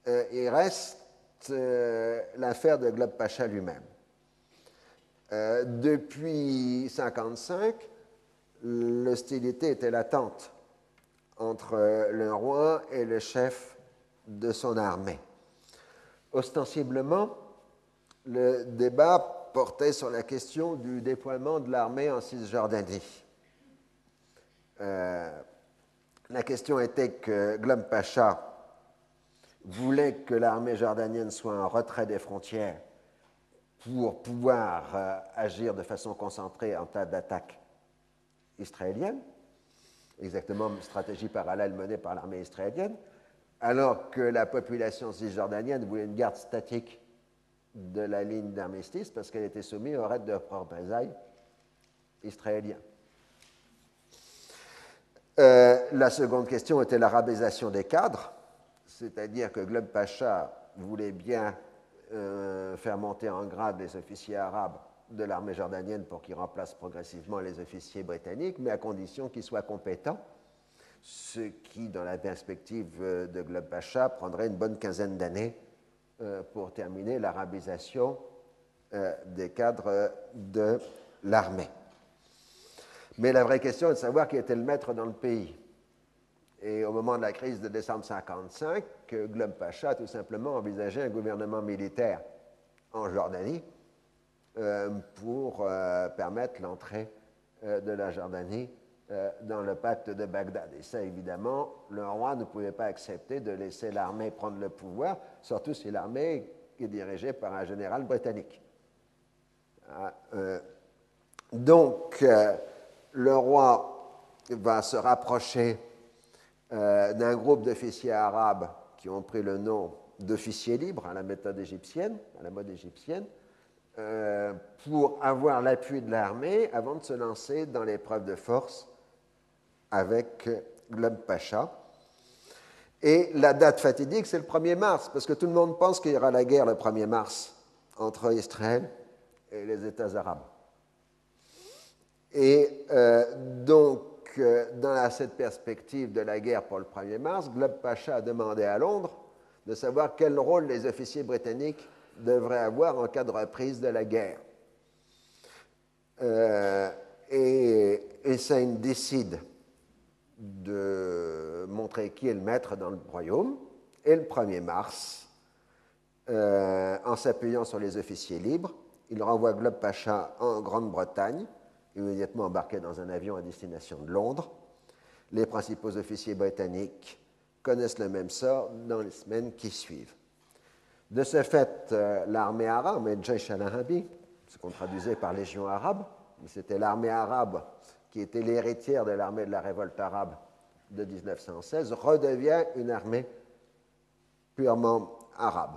euh, il reste l'affaire de Globe Pacha lui-même. depuis 1955, l'hostilité était latente entre le roi et le chef de son armée. Ostensiblement, le débat portait sur la question du déploiement de l'armée en Cisjordanie. Euh, la question était que Glom Pacha voulait que l'armée jordanienne soit en retrait des frontières pour pouvoir euh, agir de façon concentrée en tas d'attaque israélienne, exactement une stratégie parallèle menée par l'armée israélienne, alors que la population cisjordanienne voulait une garde statique de la ligne d'armistice parce qu'elle était soumise au raid de représailles israélien. Euh, la seconde question était l'arabisation des cadres, c'est-à-dire que Globe Pacha voulait bien euh, faire monter en grade les officiers arabes de l'armée jordanienne pour qu'ils remplacent progressivement les officiers britanniques, mais à condition qu'ils soient compétents, ce qui, dans la perspective de Globe Pacha, prendrait une bonne quinzaine d'années euh, pour terminer l'arabisation euh, des cadres de l'armée. Mais la vraie question est de savoir qui était le maître dans le pays. Et au moment de la crise de décembre 1955, Glum Pacha a tout simplement envisagé un gouvernement militaire en Jordanie euh, pour euh, permettre l'entrée euh, de la Jordanie dans le pacte de Bagdad. Et ça, évidemment, le roi ne pouvait pas accepter de laisser l'armée prendre le pouvoir, surtout si l'armée est dirigée par un général britannique. Ah, donc, le roi va se rapprocher d'un groupe d'officiers arabes qui ont pris le nom d'officiers libres à la méthode égyptienne, à la mode égyptienne, euh, pour avoir l'appui de l'armée avant de se lancer dans l'épreuve de force avec Gleb Pacha. Et la date fatidique, c'est le 1er mars, parce que tout le monde pense qu'il y aura la guerre le 1er mars entre Israël et les États arabes. Et euh, donc, dans cette perspective de la guerre pour le 1er mars, Gleb Pacha a demandé à Londres de savoir quel rôle les officiers britanniques devrait avoir en cas de reprise de la guerre. Euh, et Hussein décide de montrer qui est le maître dans le royaume. Et le 1er mars, euh, en s'appuyant sur les officiers libres, il renvoie Globe Pacha en Grande-Bretagne, immédiatement embarqué dans un avion à destination de Londres. Les principaux officiers britanniques connaissent le même sort dans les semaines qui suivent. De ce fait, euh, l'armée arabe, et Jaish al-Arabi, ce qu'on traduisait par Légion arabe, c'était l'armée arabe qui était l'héritière de l'armée de la révolte arabe de 1916, redevient une armée purement arabe.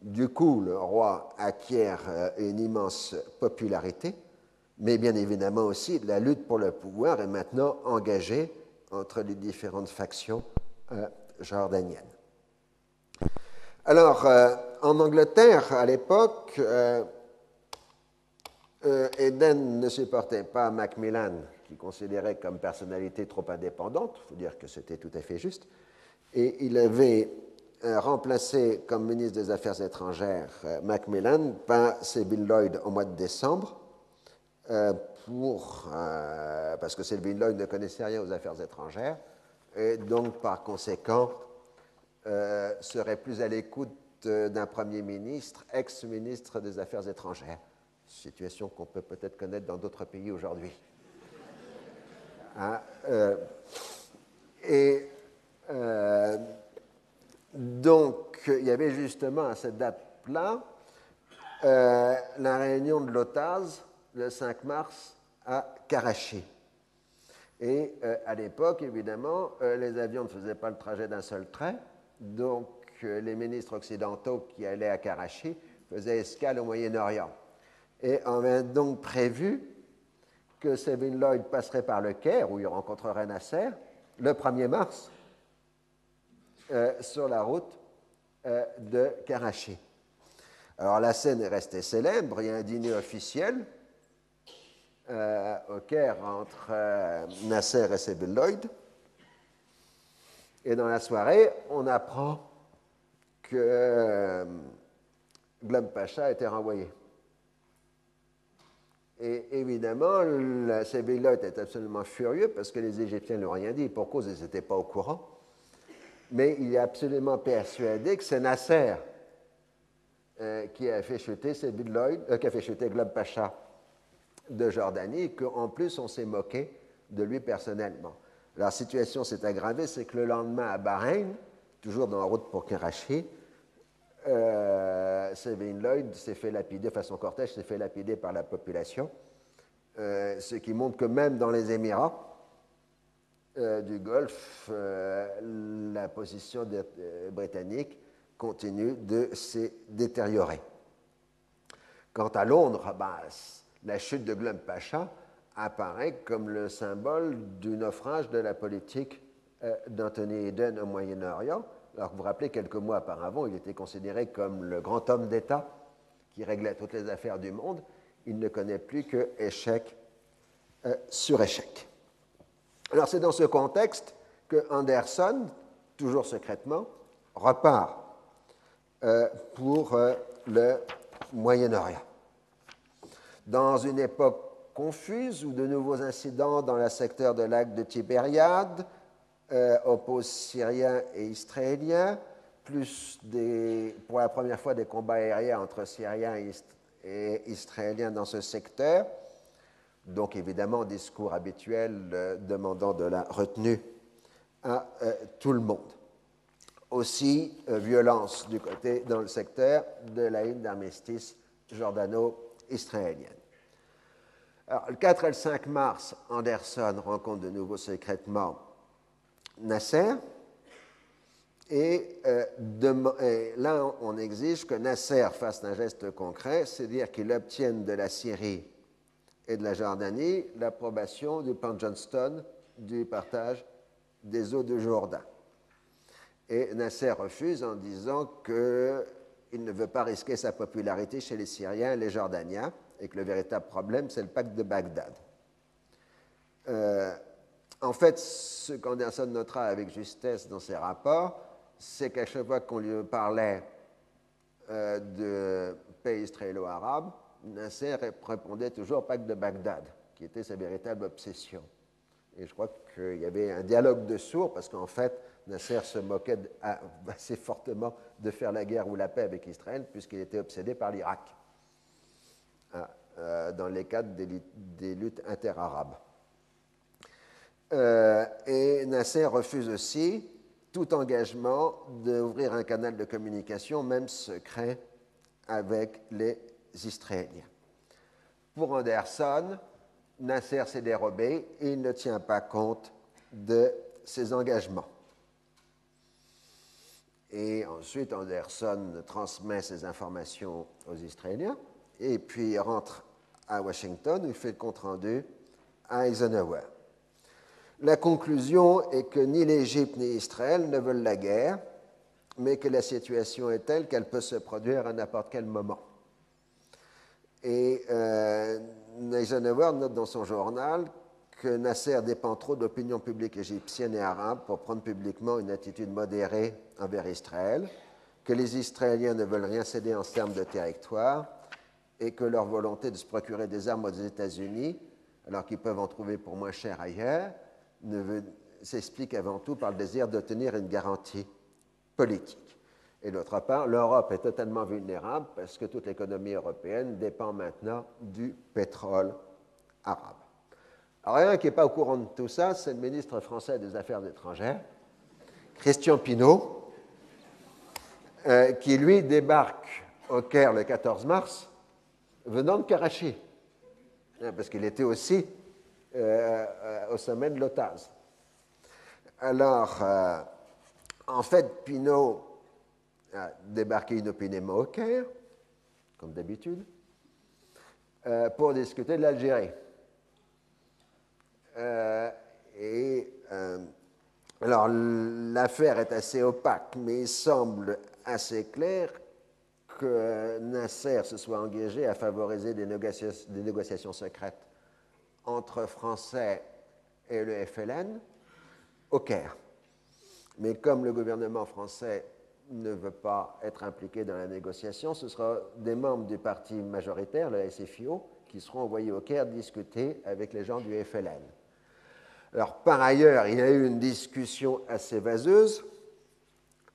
Du coup, le roi acquiert euh, une immense popularité, mais bien évidemment aussi la lutte pour le pouvoir est maintenant engagée entre les différentes factions euh, jordaniennes. Alors, euh, en Angleterre, à l'époque, euh, Eden ne supportait pas Macmillan, qu'il considérait comme personnalité trop indépendante, il faut dire que c'était tout à fait juste, et il avait remplacé comme ministre des Affaires étrangères Macmillan par Bill Lloyd au mois de décembre, pour, parce que Bill Lloyd ne connaissait rien aux affaires étrangères, et donc par conséquent, euh, serait plus à l'écoute d'un Premier ministre, ex-ministre des Affaires étrangères. Situation qu'on peut peut-être connaître dans d'autres pays aujourd'hui. Hein, euh, et euh, donc, il y avait justement à cette date-là la réunion de l'OTAS le 5 mars à Karachi. Et à l'époque, évidemment, les avions ne faisaient pas le trajet d'un seul trait donc euh, les ministres occidentaux qui allaient à Karachi faisaient escale au Moyen-Orient. Et on a donc prévu que Sabine Lloyd passerait par le Caire, où il rencontrerait Nasser, le 1er mars, euh, sur la route euh, de Karachi. Alors la scène est restée célèbre, il y a un dîner officiel au Caire entre Nasser et Sabine Lloyd. Et dans la soirée, on apprend que euh, Glum Pacha a été renvoyé. Et évidemment, Lot est absolument furieux parce que les Égyptiens ne l'ont rien dit. Pour cause, ils n'étaient pas au courant. Mais il est absolument persuadé que c'est Nasser euh, qui a fait chuter euh, qui a fait chuter Glum Pacha de Jordanie, qu'en plus, on s'est moqué de lui personnellement. La situation s'est aggravée, c'est que le lendemain à Bahreïn, toujours dans la route pour Karachi, euh, Lloyd s'est fait lapider, enfin son cortège s'est fait lapider par la population, euh, ce qui montre que même dans les Émirats euh, du Golfe, euh, la position britannique continue de se détériorer. Quant à Londres, bah, la chute de Glum Pacha apparaît comme le symbole du naufrage de la politique euh, d'Anthony Eden au Moyen-Orient. Alors vous vous rappelez, quelques mois auparavant, il était considéré comme le grand homme d'État qui réglait toutes les affaires du monde. Il ne connaît plus que échec euh, sur échec. Alors c'est dans ce contexte que Anderson, toujours secrètement, repart euh, pour le Moyen-Orient. Dans une époque confuse ou de nouveaux incidents dans le secteur de lac de Tibériade euh, oppose Syriens et Israéliens, plus pour la première fois des combats aériens entre Syriens et, Israéliens dans ce secteur. Donc évidemment, discours habituel euh, demandant de la retenue à euh, tout le monde. Aussi, violence du côté dans le secteur de la ligne d'armistice jordano-israélienne. le 4 et le 5 mars, Anderson rencontre de nouveau secrètement Nasser. Euh, et, là, on exige que Nasser fasse un geste concret, c'est-à-dire qu'il obtienne de la Syrie et de la Jordanie l'approbation du plan Johnston du partage des eaux de Jourdain. Et Nasser refuse en disant qu'il ne veut pas risquer sa popularité chez les Syriens et les Jordaniens, et que le véritable problème, c'est le pacte de Bagdad. Euh, en fait, ce qu'Anderson notera avec justesse dans ses rapports, c'est qu'à chaque fois qu'on lui parlait euh, de pays israélo-arabes, Nasser répondait toujours pacte de Bagdad, qui était sa véritable obsession. Et je crois qu'il y avait un dialogue de sourds, parce qu'en fait, Nasser se moquait assez fortement de faire la guerre ou la paix avec Israël, puisqu'il était obsédé par l'Irak, hein, euh, dans les cadres des luttes interarabes. Euh, et Nasser refuse aussi tout engagement d'ouvrir un canal de communication, même secret, avec les Israéliens. Pour Anderson, Nasser s'est dérobé et il ne tient pas compte de ses engagements. Et ensuite, Anderson transmet ces informations aux Israéliens et puis rentre à Washington où il fait le compte-rendu à Eisenhower. La conclusion est que ni l'Égypte ni Israël ne veulent la guerre, mais que la situation est telle qu'elle peut se produire à n'importe quel moment. Et euh, Eisenhower note dans son journal que Nasser dépend trop de l'opinion publique égyptienne et arabe pour prendre publiquement une attitude modérée envers Israël, que les Israéliens ne veulent rien céder en termes de territoire et que leur volonté de se procurer des armes aux États-Unis, alors qu'ils peuvent en trouver pour moins cher ailleurs, s'explique avant tout par le désir d'obtenir une garantie politique. Et d'autre part, l'Europe est totalement vulnérable parce que toute l'économie européenne dépend maintenant du pétrole arabe. Alors, qui n'est pas au courant de tout ça, c'est le ministre français des Affaires étrangères, Christian Pinault, euh, qui lui débarque au Caire le 14 mars, venant de Karachi, hein, parce qu'il était aussi euh, euh, au sommet de l'OTAS. Alors, en fait, Pinault a débarqué inopinément au Caire, comme d'habitude, pour discuter de l'Algérie. Et alors, l'affaire est assez opaque, mais il semble assez clair que Nasser se soit engagé à favoriser des négociations secrètes entre Français et le FLN au Caire. Mais comme le gouvernement français ne veut pas être impliqué dans la négociation, ce sera des membres du parti majoritaire, le SFIO, qui seront envoyés au Caire discuter avec les gens du FLN. Alors, par ailleurs, il y a eu une discussion assez vaseuse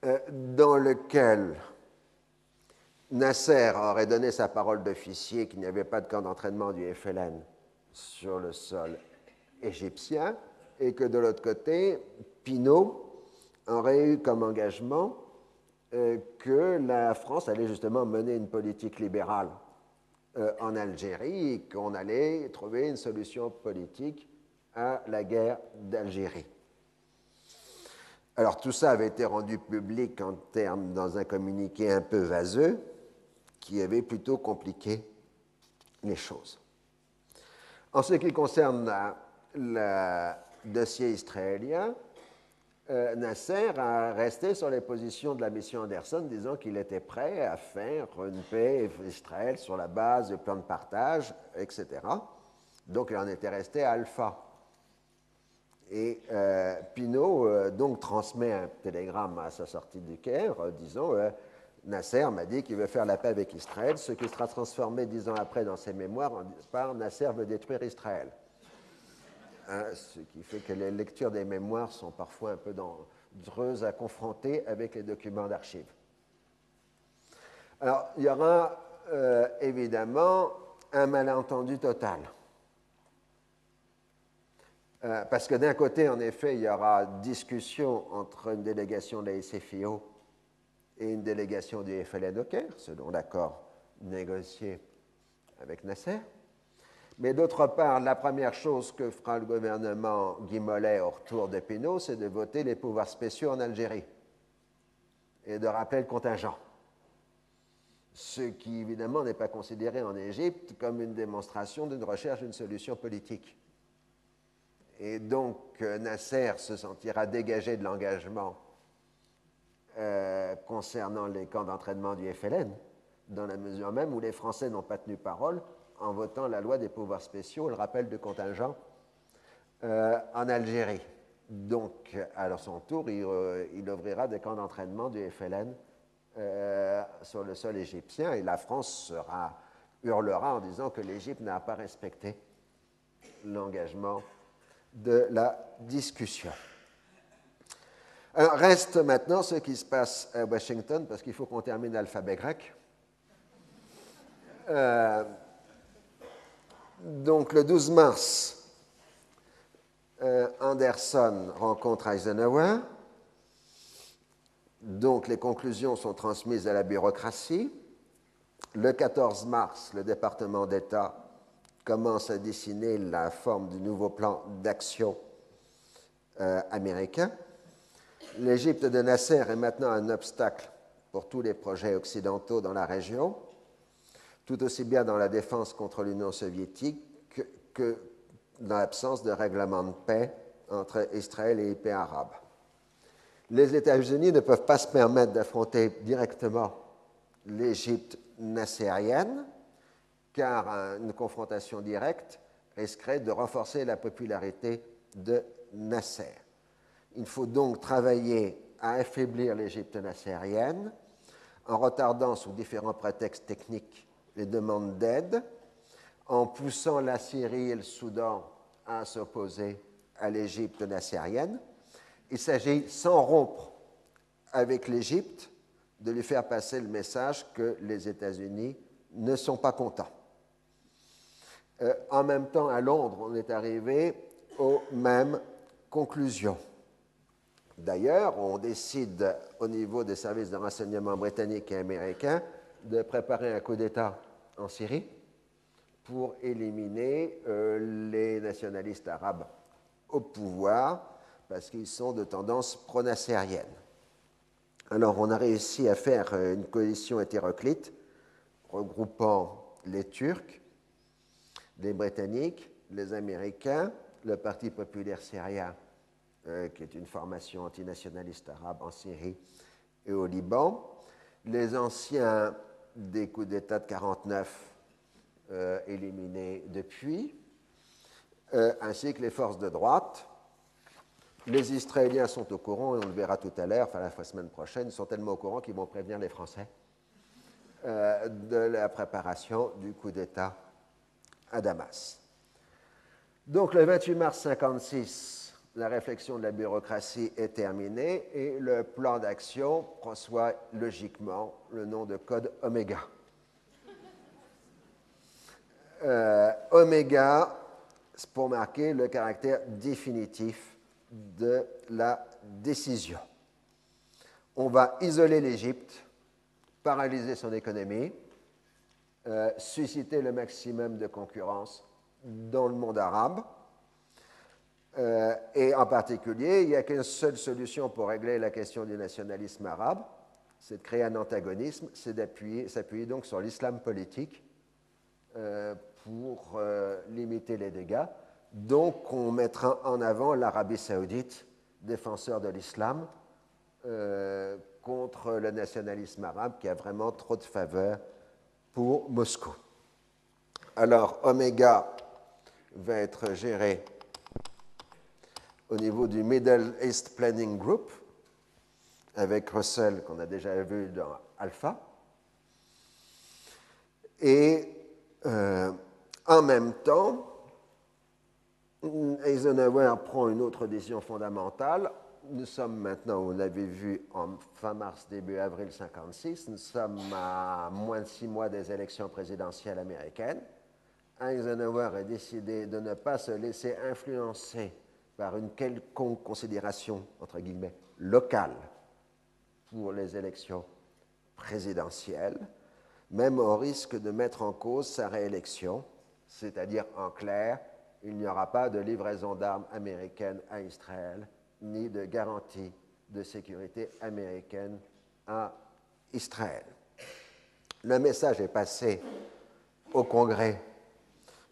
euh, dans laquelle Nasser aurait donné sa parole d'officier qu'il n'y avait pas de camp d'entraînement du FLN sur le sol égyptien et que de l'autre côté, Pinault aurait eu comme engagement euh, que la France allait justement mener une politique libérale euh, en Algérie et qu'on allait trouver une solution politique à la guerre d'Algérie. Alors tout ça avait été rendu public en termes dans un communiqué un peu vaseux qui avait plutôt compliqué les choses. En ce qui concerne le dossier israélien, euh, Nasser a resté sur les positions de la mission Anderson, disant qu'il était prêt à faire une paix Israël sur la base du plan de partage, etc. Donc il en était resté à Alpha. Et euh, Pinault euh, donc transmet un télégramme à sa sortie du Caire, disant Nasser m'a dit qu'il veut faire la paix avec Israël, ce qui sera transformé dix ans après dans ses mémoires par Nasser veut détruire Israël. hein, ce qui fait que les lectures des mémoires sont parfois un peu dangereuses à confronter avec les documents d'archives. Alors, il y aura euh, évidemment un malentendu total. Euh, parce que d'un côté, en effet, il y aura discussion entre une délégation de la et une délégation du FLN Caire, selon l'accord négocié avec Nasser. Mais d'autre part, la première chose que fera le gouvernement Guy Mollet au retour de Pinot, c'est de voter les pouvoirs spéciaux en Algérie et de rappeler le contingent. Ce qui, évidemment, n'est pas considéré en Égypte comme une démonstration d'une recherche d'une solution politique. Et donc, euh, Nasser se sentira dégagé de l'engagement euh, concernant les camps d'entraînement du FLN, dans la mesure même où les Français n'ont pas tenu parole en votant la loi des pouvoirs spéciaux, le rappel de contingent euh, en Algérie. Donc, à son tour, il, ouvrira des camps d'entraînement du FLN sur le sol égyptien et la France hurlera en disant que l'Égypte n'a pas respecté l'engagement de la discussion reste maintenant ce qui se passe à Washington, parce qu'il faut qu'on termine l'alphabet grec. Euh, donc le 12 mars, euh, Anderson rencontre Eisenhower. Donc les conclusions sont transmises à la bureaucratie. Le 14 mars, le département d'État commence à dessiner la forme du nouveau plan d'action euh, américain. L'Égypte de Nasser est maintenant un obstacle pour tous les projets occidentaux dans la région, tout aussi bien dans la défense contre l'Union soviétique que dans l'absence de règlement de paix entre Israël et les pays arabes. Les États-Unis ne peuvent pas se permettre d'affronter directement l'Égypte nassérienne, car une confrontation directe risquerait de renforcer la popularité de Nasser. Il faut donc travailler à affaiblir l'Égypte nassérienne en retardant sous différents prétextes techniques les demandes d'aide, en poussant la Syrie et le Soudan à s'opposer à l'Égypte nassérienne. Il s'agit, sans rompre avec l'Égypte, de lui faire passer le message que les États-Unis ne sont pas contents. Euh, en même temps, à Londres, on est arrivé aux mêmes conclusions. D'ailleurs, on décide au niveau des services de renseignement britanniques et américains de préparer un coup d'État en Syrie pour éliminer euh, les nationalistes arabes au pouvoir parce qu'ils sont de tendance pro-nassérienne. Alors, on a réussi à faire euh, une coalition hétéroclite regroupant les Turcs, les Britanniques, les Américains, le Parti populaire syrien euh, qui est une formation antinationaliste arabe en Syrie et au Liban. Les anciens des coups d'État de 1949 euh, éliminés depuis, euh, ainsi que les forces de droite. Les Israéliens sont au courant, et on le verra tout à l'heure, enfin la semaine prochaine, ils sont tellement au courant qu'ils vont prévenir les Français de la préparation du coup d'État à Damas. Donc le 28 mars 1956, la réflexion de la bureaucratie est terminée et le plan d'action reçoit logiquement le nom de code Oméga. Euh, oméga, pour marquer le caractère définitif de la décision. On va isoler l'Égypte, paralyser son économie, euh, susciter le maximum de concurrence dans le monde arabe euh, et en particulier, il n'y a qu'une seule solution pour régler la question du nationalisme arabe, c'est de créer un antagonisme, c'est s'appuyer donc sur l'islam politique euh, pour limiter les dégâts. Donc on mettra en avant l'Arabie saoudite, défenseur de l'islam, contre le nationalisme arabe qui a vraiment trop de faveur pour Moscou. Alors Omega va être géré au niveau du Middle East Planning Group, avec Russell, qu'on a déjà vu dans Alpha. Et euh, en même temps, Eisenhower prend une autre décision fondamentale. Nous sommes maintenant, vous l'avez vu, en fin mars, début avril 56. Nous sommes à moins de six mois des élections présidentielles américaines. Eisenhower a décidé de ne pas se laisser influencer par une quelconque considération, entre guillemets, locale pour les élections présidentielles, même au risque de mettre en cause sa réélection, c'est-à-dire en clair, il n'y aura pas de livraison d'armes américaines à Israël, ni de garantie de sécurité américaine à Israël. Le message est passé au Congrès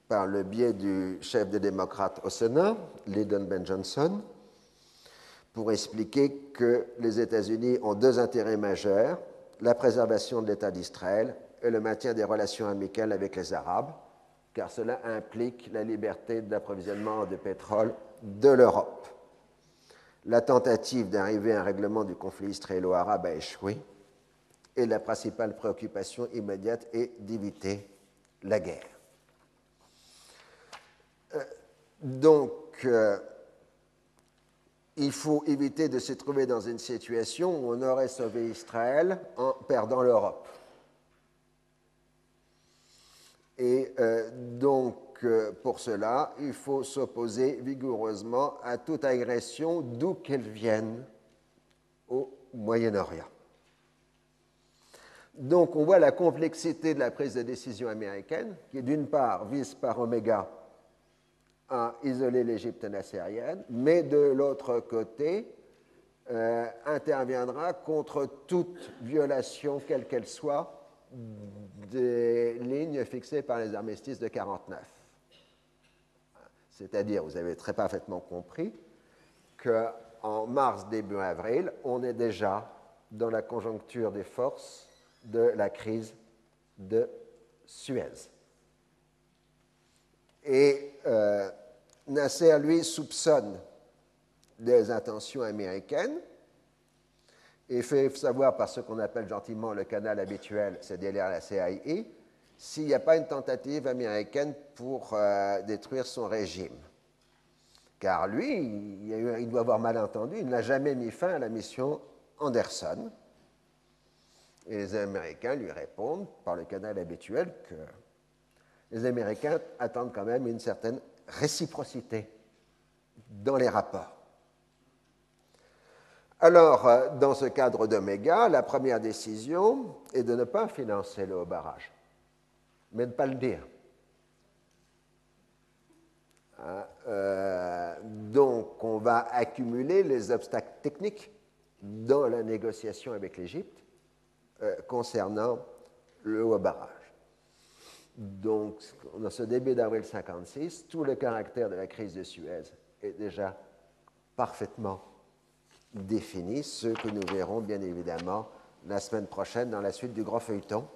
par le biais du chef des démocrates au Sénat, Lyndon Ben Johnson, pour expliquer que les États-Unis ont deux intérêts majeurs, la préservation de l'État d'Israël et le maintien des relations amicales avec les Arabes, car cela implique la liberté d'approvisionnement de pétrole de l'Europe. La tentative d'arriver à un règlement du conflit israélo-arabe a échoué et la principale préoccupation immédiate est d'éviter la guerre. Euh, donc, euh, il faut éviter de se trouver dans une situation où on aurait sauvé Israël en perdant l'Europe. Et euh, donc, pour cela, il faut s'opposer vigoureusement à toute agression, d'où qu'elle vienne, au Moyen-Orient. Donc, on voit la complexité de la prise de décision américaine, qui d'une part vise par oméga à isoler l'Égypte nassérienne, mais de l'autre côté, euh, interviendra contre toute violation, quelle qu'elle soit, des lignes fixées par les armistices de 49. C'est-à-dire, vous avez très parfaitement compris qu'en mars, début avril, on est déjà dans la conjoncture des forces de la crise de Suez. Et euh, Nasser, lui, soupçonne des intentions américaines et fait savoir par ce qu'on appelle gentiment le canal habituel, c'est-à-dire la CIA, s'il n'y a pas une tentative américaine pour euh, détruire son régime. Car lui, il, doit avoir mal entendu, il n'a jamais mis fin à la mission Anderson. Et les Américains lui répondent par le canal habituel que les Américains attendent quand même une certaine réciprocité dans les rapports. Alors, euh, dans ce cadre d'Oméga, la première décision est de ne pas financer le haut barrage, mais ne pas le dire. Hein, euh, donc, on va accumuler les obstacles techniques dans la négociation avec l'Égypte euh, concernant le haut barrage. Donc, dans ce début d'avril 56, tout le caractère de la crise de Suez est déjà parfaitement défini, ce que nous verrons bien évidemment la semaine prochaine dans la suite du grand feuilleton.